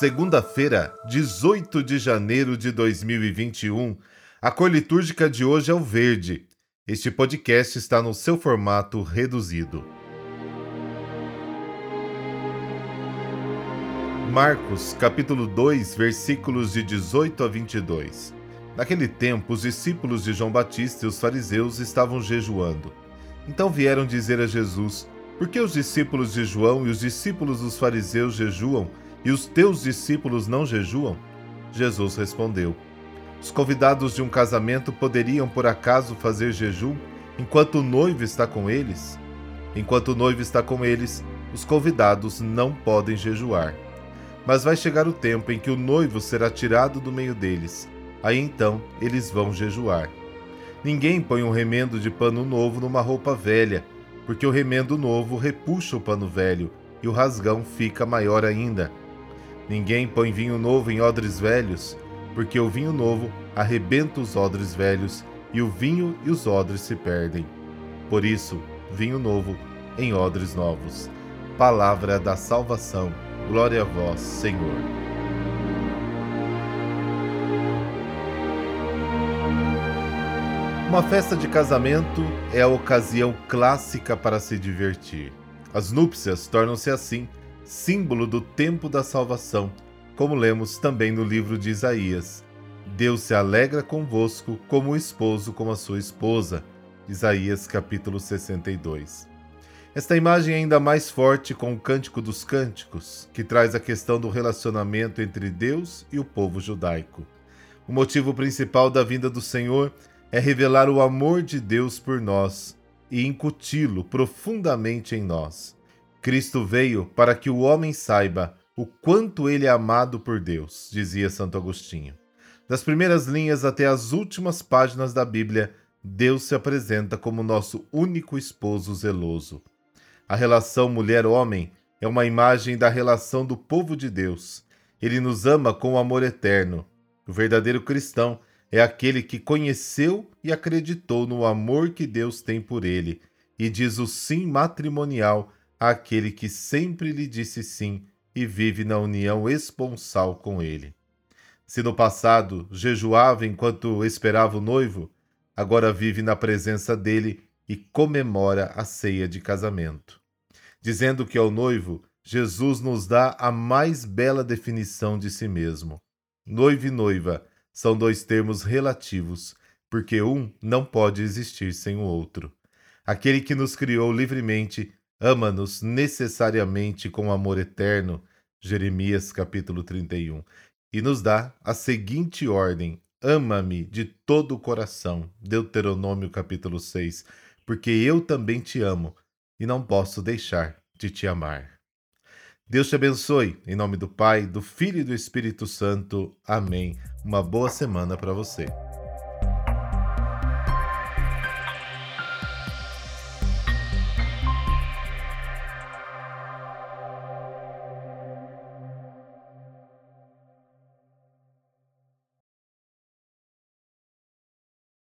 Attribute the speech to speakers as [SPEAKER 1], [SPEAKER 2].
[SPEAKER 1] Segunda-feira, 18 de janeiro de 2021. A cor litúrgica de hoje é o verde. Este podcast está no seu formato reduzido. Marcos, capítulo 2, versículos de 18 a 22. Naquele tempo, os discípulos de João Batista e os fariseus estavam jejuando. Então vieram dizer a Jesus: Por que os discípulos de João e os discípulos dos fariseus jejuam e os teus discípulos não jejuam? Jesus respondeu: Os convidados de um casamento poderiam por acaso fazer jejum enquanto o noivo está com eles? Enquanto o noivo está com eles, os convidados não podem jejuar. Mas vai chegar o tempo em que o noivo será tirado do meio deles. Aí então eles vão jejuar. Ninguém põe um remendo de pano novo numa roupa velha, porque o remendo novo repuxa o pano velho e o rasgão fica maior ainda. Ninguém põe vinho novo em odres velhos, porque o vinho novo arrebenta os odres velhos e o vinho e os odres se perdem. Por isso, vinho novo em odres novos. Palavra da salvação. Glória a vós, Senhor. Uma festa de casamento é a ocasião clássica para se divertir. As núpcias tornam-se assim símbolo do tempo da salvação, como lemos também no livro de Isaías. Deus se alegra convosco como o esposo com a sua esposa. Isaías capítulo 62. Esta imagem é ainda mais forte com o Cântico dos Cânticos, que traz a questão do relacionamento entre Deus e o povo judaico. O motivo principal da vinda do Senhor é revelar o amor de Deus por nós e incuti-lo profundamente em nós. Cristo veio para que o homem saiba o quanto ele é amado por Deus, dizia Santo Agostinho. Das primeiras linhas até as últimas páginas da Bíblia, Deus se apresenta como nosso único esposo zeloso. A relação mulher-homem é uma imagem da relação do povo de Deus. Ele nos ama com amor eterno. O verdadeiro cristão é aquele que conheceu e acreditou no amor que Deus tem por ele e diz o sim matrimonial àquele que sempre lhe disse sim e vive na união esponsal com ele. Se no passado jejuava enquanto esperava o noivo, agora vive na presença dele e comemora a ceia de casamento. Dizendo que ao noivo, Jesus nos dá a mais bela definição de si mesmo. Noivo e noiva são dois termos relativos, porque um não pode existir sem o outro. Aquele que nos criou livremente ama-nos necessariamente com amor eterno, Jeremias capítulo 31, e nos dá a seguinte ordem: ama-me de todo o coração, Deuteronômio capítulo 6, porque eu também te amo e não posso deixar de te amar. Deus te abençoe, em nome do Pai, do Filho e do Espírito Santo. Amém. Uma boa semana para você.